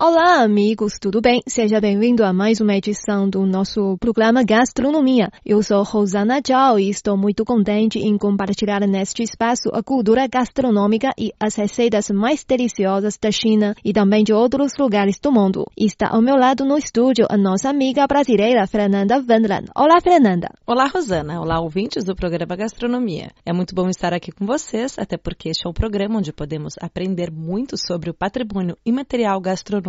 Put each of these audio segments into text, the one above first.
Olá, amigos, tudo bem? Seja bem-vindo a mais uma edição do nosso programa Gastronomia. Eu sou Rosana Zhao e estou muito contente em compartilhar neste espaço a cultura gastronômica e as receitas mais deliciosas da China e também de outros lugares do mundo. Está ao meu lado no estúdio a nossa amiga brasileira Fernanda Wendland. Olá, Fernanda. Olá, Rosana. Olá, ouvintes do programa Gastronomia. É muito bom estar aqui com vocês, até porque este é um programa onde podemos aprender muito sobre o patrimônio imaterial gastronômico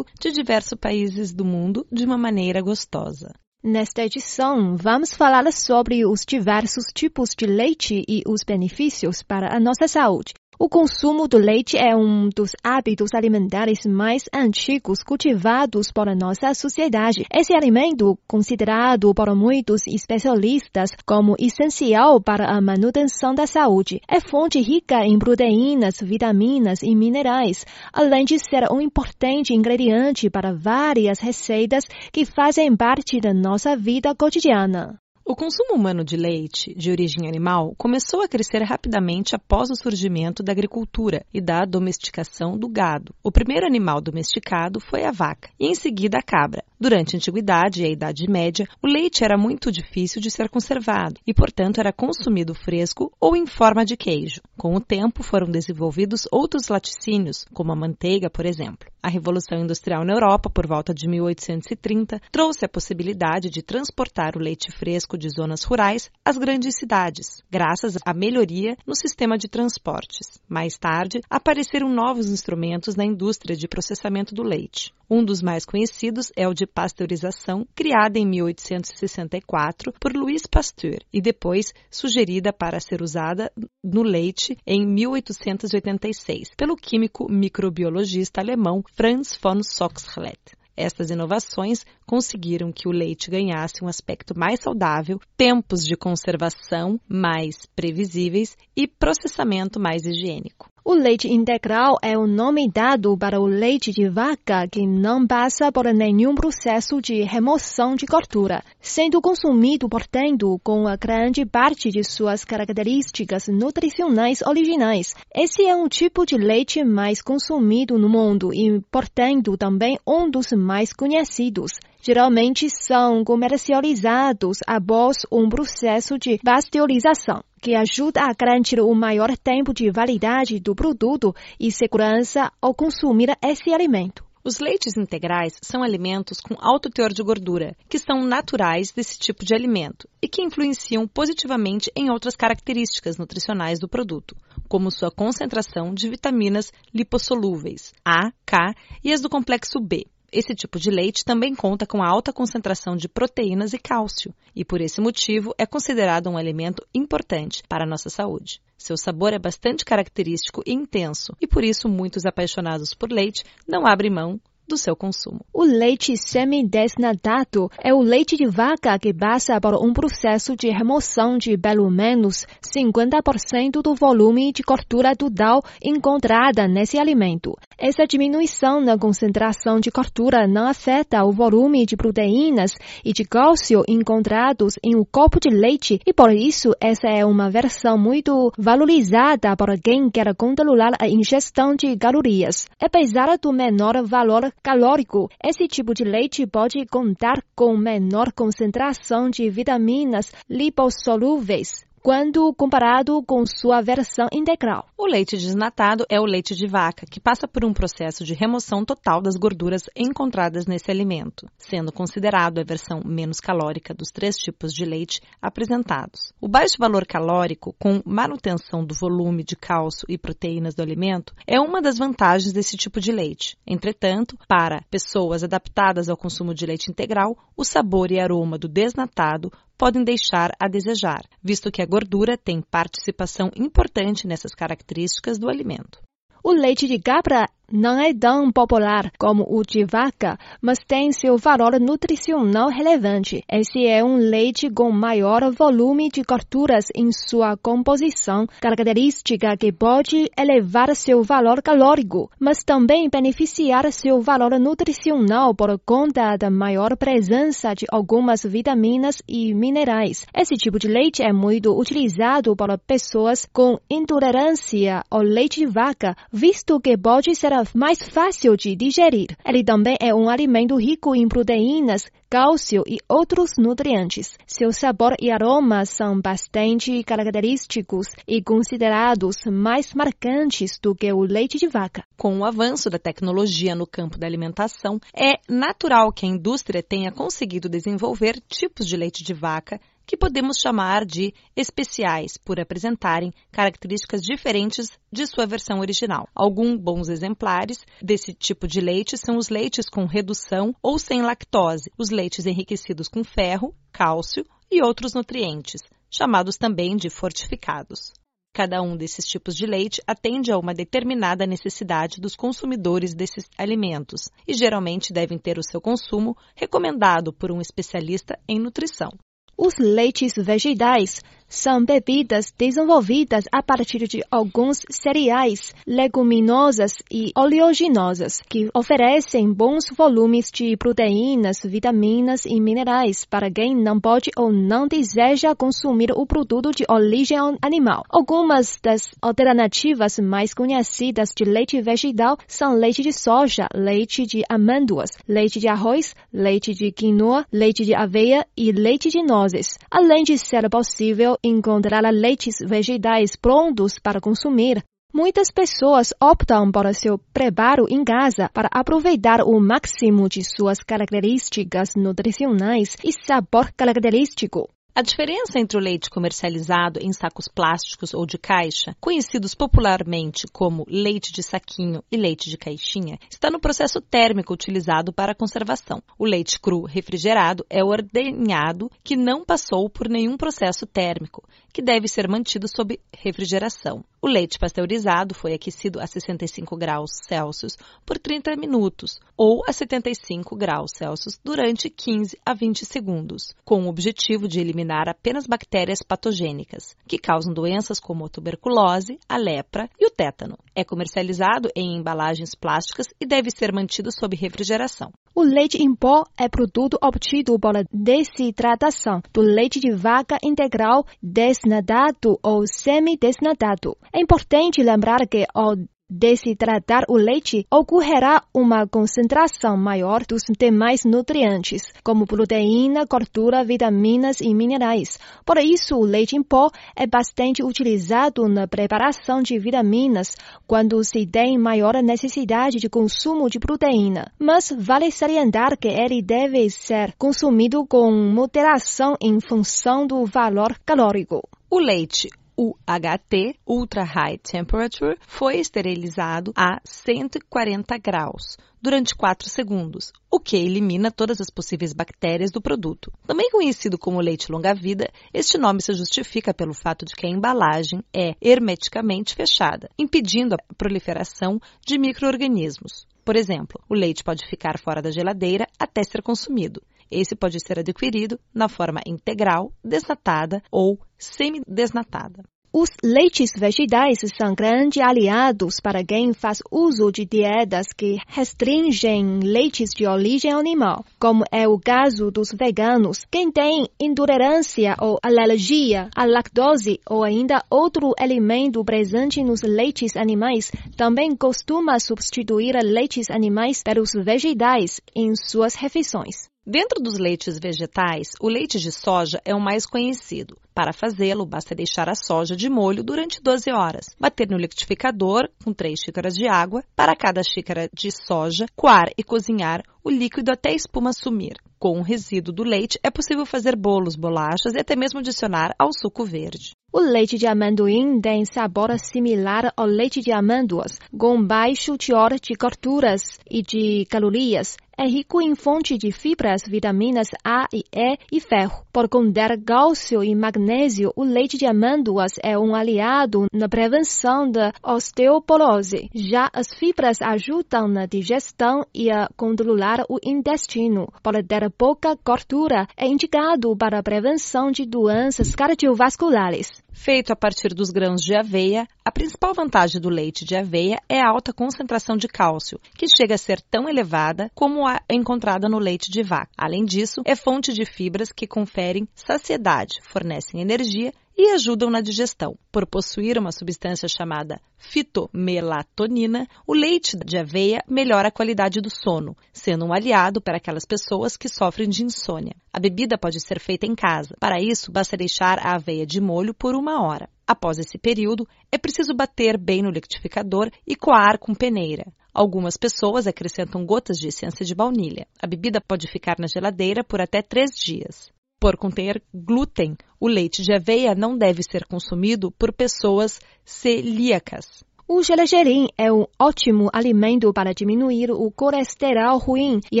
de diversos países do mundo de uma maneira gostosa. Nesta edição, vamos falar sobre os diversos tipos de leite e os benefícios para a nossa saúde. O consumo do leite é um dos hábitos alimentares mais antigos cultivados por nossa sociedade. Esse alimento, considerado por muitos especialistas como essencial para a manutenção da saúde, é fonte rica em proteínas, vitaminas e minerais, além de ser um importante ingrediente para várias receitas que fazem parte da nossa vida cotidiana. O consumo humano de leite de origem animal começou a crescer rapidamente após o surgimento da agricultura e da domesticação do gado. O primeiro animal domesticado foi a vaca e em seguida a cabra. Durante a Antiguidade e a Idade Média, o leite era muito difícil de ser conservado e, portanto, era consumido fresco ou em forma de queijo. Com o tempo, foram desenvolvidos outros laticínios, como a manteiga, por exemplo. A Revolução Industrial na Europa, por volta de 1830, trouxe a possibilidade de transportar o leite fresco de zonas rurais às grandes cidades, graças à melhoria no sistema de transportes. Mais tarde, apareceram novos instrumentos na indústria de processamento do leite. Um dos mais conhecidos é o de pasteurização, criada em 1864 por Louis Pasteur e depois sugerida para ser usada no leite em 1886 pelo químico microbiologista alemão Franz von Soxhlet. Estas inovações conseguiram que o leite ganhasse um aspecto mais saudável, tempos de conservação mais previsíveis e processamento mais higiênico. O leite integral é o nome dado para o leite de vaca que não passa por nenhum processo de remoção de gordura, sendo consumido, portanto, com a grande parte de suas características nutricionais originais. Esse é um tipo de leite mais consumido no mundo e, portanto, também um dos mais conhecidos geralmente são comercializados após um processo de pasteurização, que ajuda a garantir o maior tempo de validade do produto e segurança ao consumir esse alimento. Os leites integrais são alimentos com alto teor de gordura, que são naturais desse tipo de alimento e que influenciam positivamente em outras características nutricionais do produto, como sua concentração de vitaminas lipossolúveis A, K e as do complexo B. Esse tipo de leite também conta com alta concentração de proteínas e cálcio, e por esse motivo é considerado um alimento importante para a nossa saúde. Seu sabor é bastante característico e intenso, e por isso muitos apaixonados por leite não abrem mão do seu consumo. O leite semidesnatado é o leite de vaca que passa por um processo de remoção de pelo menos 50% do volume de gordura total encontrada nesse alimento. Essa diminuição na concentração de gordura não afeta o volume de proteínas e de cálcio encontrados em um copo de leite e por isso essa é uma versão muito valorizada por quem quer controlar a ingestão de calorias. Apesar do menor valor calórico, esse tipo de leite pode contar com menor concentração de vitaminas lipossolúveis quando comparado com sua versão integral. O leite desnatado é o leite de vaca, que passa por um processo de remoção total das gorduras encontradas nesse alimento, sendo considerado a versão menos calórica dos três tipos de leite apresentados. O baixo valor calórico, com manutenção do volume de cálcio e proteínas do alimento, é uma das vantagens desse tipo de leite. Entretanto, para pessoas adaptadas ao consumo de leite integral, o sabor e aroma do desnatado podem deixar a desejar, visto que a gordura tem participação importante nessas características do alimento. O leite de cabra não é tão popular como o de vaca, mas tem seu valor nutricional relevante. Esse é um leite com maior volume de gorduras em sua composição, característica que pode elevar seu valor calórico, mas também beneficiar seu valor nutricional por conta da maior presença de algumas vitaminas e minerais. Esse tipo de leite é muito utilizado por pessoas com intolerância ao leite de vaca, visto que pode ser mais fácil de digerir. Ele também é um alimento rico em proteínas, cálcio e outros nutrientes. Seu sabor e aroma são bastante característicos e considerados mais marcantes do que o leite de vaca. Com o avanço da tecnologia no campo da alimentação, é natural que a indústria tenha conseguido desenvolver tipos de leite de vaca que podemos chamar de especiais por apresentarem características diferentes de sua versão original. Alguns bons exemplares desse tipo de leite são os leites com redução ou sem lactose, os leites enriquecidos com ferro, cálcio e outros nutrientes, chamados também de fortificados. Cada um desses tipos de leite atende a uma determinada necessidade dos consumidores desses alimentos e geralmente devem ter o seu consumo recomendado por um especialista em nutrição. Os leites vegetais são bebidas desenvolvidas a partir de alguns cereais, leguminosas e oleaginosas, que oferecem bons volumes de proteínas, vitaminas e minerais para quem não pode ou não deseja consumir o produto de origem animal. Algumas das alternativas mais conhecidas de leite vegetal são leite de soja, leite de amêndoas, leite de arroz, leite de quinoa, leite de aveia e leite de nozes. Além de ser possível encontrar leites vegetais prontos para consumir. Muitas pessoas optam por seu preparo em casa para aproveitar o máximo de suas características nutricionais e sabor característico. A diferença entre o leite comercializado em sacos plásticos ou de caixa, conhecidos popularmente como leite de saquinho e leite de caixinha, está no processo térmico utilizado para a conservação. O leite cru refrigerado é ordenhado que não passou por nenhum processo térmico, que deve ser mantido sob refrigeração. O leite pasteurizado foi aquecido a 65 graus Celsius por 30 minutos ou a 75 graus Celsius durante 15 a 20 segundos, com o objetivo de eliminar apenas bactérias patogênicas, que causam doenças como a tuberculose, a lepra e o tétano. É comercializado em embalagens plásticas e deve ser mantido sob refrigeração. O leite em pó é produto obtido por desidratação do leite de vaca integral desnatado ou semi-desnatado. É importante lembrar que ao desidratar o leite, ocorrerá uma concentração maior dos demais nutrientes, como proteína, gordura, vitaminas e minerais. Por isso, o leite em pó é bastante utilizado na preparação de vitaminas quando se tem maior necessidade de consumo de proteína. Mas vale salientar que ele deve ser consumido com moderação em função do valor calórico. O leite UHT, Ultra High Temperature, foi esterilizado a 140 graus durante 4 segundos, o que elimina todas as possíveis bactérias do produto. Também conhecido como leite longa-vida, este nome se justifica pelo fato de que a embalagem é hermeticamente fechada, impedindo a proliferação de microorganismos. Por exemplo, o leite pode ficar fora da geladeira até ser consumido. Esse pode ser adquirido na forma integral, desnatada ou semi-desnatada. Os leites vegetais são grandes aliados para quem faz uso de dietas que restringem leites de origem animal, como é o caso dos veganos. Quem tem intolerância ou alergia à lactose ou ainda outro alimento presente nos leites animais também costuma substituir leites animais pelos vegetais em suas refeições. Dentro dos leites vegetais, o leite de soja é o mais conhecido. Para fazê-lo, basta deixar a soja de molho durante 12 horas. Bater no liquidificador com 3 xícaras de água para cada xícara de soja, coar e cozinhar o líquido até a espuma sumir. Com o resíduo do leite, é possível fazer bolos, bolachas e até mesmo adicionar ao suco verde. O leite de amendoim tem sabor similar ao leite de amêndoas, com baixo teor de gorduras e de calorias. É rico em fonte de fibras, vitaminas A e E e ferro. Por conter cálcio e magnésio, o leite de amêndoas é um aliado na prevenção da osteoporose. Já as fibras ajudam na digestão e a controlar o intestino. Por ter pouca gordura, é indicado para a prevenção de doenças cardiovasculares. Feito a partir dos grãos de aveia, a principal vantagem do leite de aveia é a alta concentração de cálcio, que chega a ser tão elevada como a encontrada no leite de vaca. Além disso, é fonte de fibras que conferem saciedade, fornecem energia e ajudam na digestão. Por possuir uma substância chamada fitomelatonina, o leite de aveia melhora a qualidade do sono, sendo um aliado para aquelas pessoas que sofrem de insônia. A bebida pode ser feita em casa. Para isso, basta deixar a aveia de molho por uma hora. Após esse período, é preciso bater bem no liquidificador e coar com peneira. Algumas pessoas acrescentam gotas de essência de baunilha. A bebida pode ficar na geladeira por até três dias. Por conter glúten, o leite de aveia não deve ser consumido por pessoas celíacas. O gergelim é um ótimo alimento para diminuir o colesterol ruim e,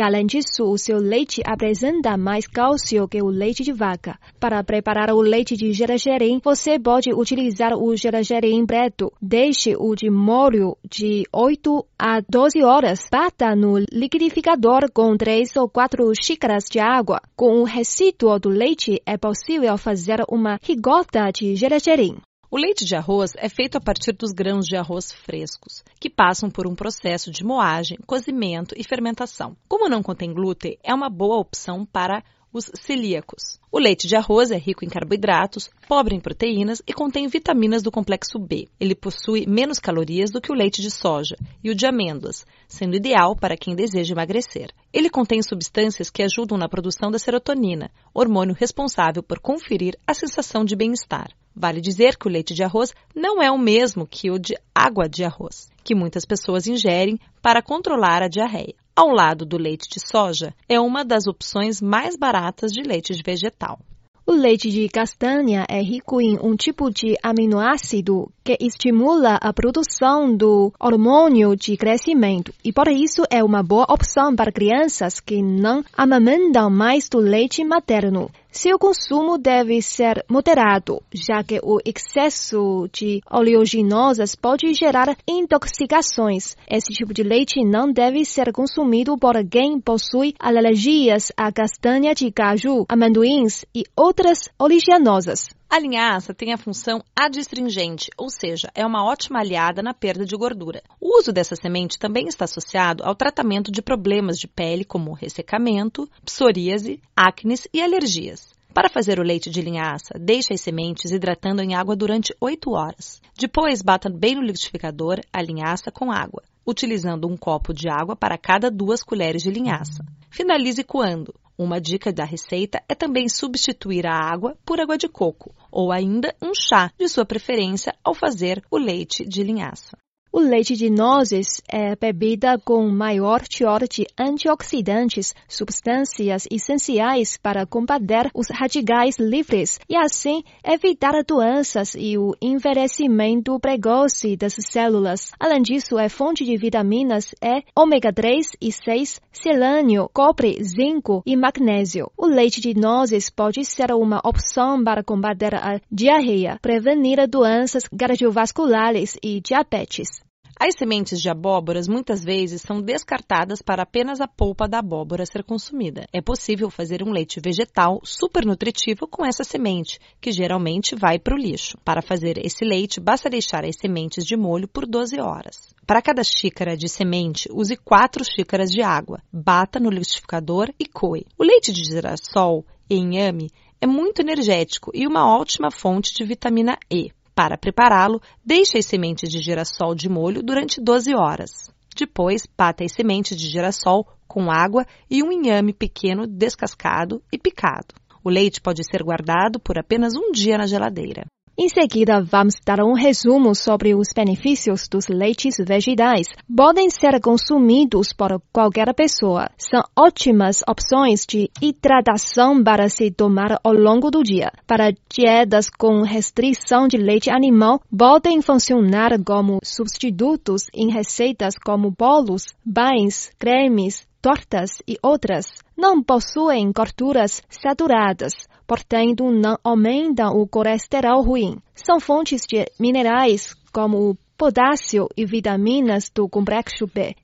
além disso, o seu leite apresenta mais cálcio que o leite de vaca. Para preparar o leite de gergelim, você pode utilizar o gergelim preto. Deixe-o de molho de 8 a 12 horas. Bata no liquidificador com 3 ou 4 xícaras de água. Com o resíduo do leite, é possível fazer uma rigota de gergelim. O leite de arroz é feito a partir dos grãos de arroz frescos, que passam por um processo de moagem, cozimento e fermentação. Como não contém glúten, é uma boa opção para os celíacos. O leite de arroz é rico em carboidratos, pobre em proteínas e contém vitaminas do complexo B. Ele possui menos calorias do que o leite de soja e o de amêndoas, sendo ideal para quem deseja emagrecer. Ele contém substâncias que ajudam na produção da serotonina, hormônio responsável por conferir a sensação de bem-estar. Vale dizer que o leite de arroz não é o mesmo que o de água de arroz, que muitas pessoas ingerem para controlar a diarreia. Ao lado do leite de soja, é uma das opções mais baratas de leite de vegetal. O leite de castanha é rico em um tipo de aminoácido que estimula a produção do hormônio de crescimento e por isso é uma boa opção para crianças que não amamentam mais do leite materno. Seu consumo deve ser moderado, já que o excesso de oleaginosas pode gerar intoxicações. Esse tipo de leite não deve ser consumido por quem possui alergias a castanha de caju, amendoins e outras oleaginosas. A linhaça tem a função adstringente, ou seja, é uma ótima aliada na perda de gordura. O uso dessa semente também está associado ao tratamento de problemas de pele como ressecamento, psoríase, acnes e alergias. Para fazer o leite de linhaça, deixe as sementes hidratando em água durante 8 horas. Depois, bata bem no liquidificador a linhaça com água, utilizando um copo de água para cada duas colheres de linhaça. Finalize coando. Uma dica da receita é também substituir a água por água de coco ou ainda um chá de sua preferência ao fazer o leite de linhaça. O leite de nozes é bebida com maior teor de antioxidantes, substâncias essenciais para combater os radicais livres e assim evitar doenças e o envelhecimento precoce das células. Além disso, é fonte de vitaminas E, ômega 3 e 6, selênio, cobre, zinco e magnésio. O leite de nozes pode ser uma opção para combater a diarreia, prevenir doenças cardiovasculares e diabetes. As sementes de abóboras muitas vezes são descartadas para apenas a polpa da abóbora ser consumida. É possível fazer um leite vegetal super nutritivo com essa semente, que geralmente vai para o lixo. Para fazer esse leite, basta deixar as sementes de molho por 12 horas. Para cada xícara de semente, use 4 xícaras de água. Bata no liquidificador e coe. O leite de girassol e inhame é muito energético e uma ótima fonte de vitamina E. Para prepará-lo, deixe as sementes de girassol de molho durante 12 horas. Depois, pata as sementes de girassol com água e um inhame pequeno descascado e picado. O leite pode ser guardado por apenas um dia na geladeira. Em seguida, vamos dar um resumo sobre os benefícios dos leites vegetais. Podem ser consumidos por qualquer pessoa. São ótimas opções de hidratação para se tomar ao longo do dia. Para dietas com restrição de leite animal, podem funcionar como substitutos em receitas como bolos, pães, cremes, tortas e outras não possuem gorduras saturadas, portanto não aumentam o colesterol ruim. São fontes de minerais como potássio e vitaminas do complexo B.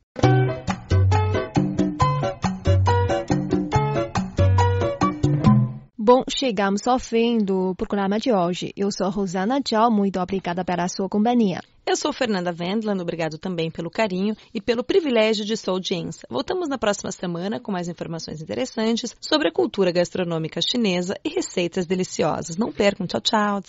Bom, chegamos ao fim do programa de hoje. Eu sou Rosana Tchau, muito obrigada pela sua companhia. Eu sou Fernanda Wendland, obrigado também pelo carinho e pelo privilégio de sua audiência. Voltamos na próxima semana com mais informações interessantes sobre a cultura gastronômica chinesa e receitas deliciosas. Não percam, tchau, tchau,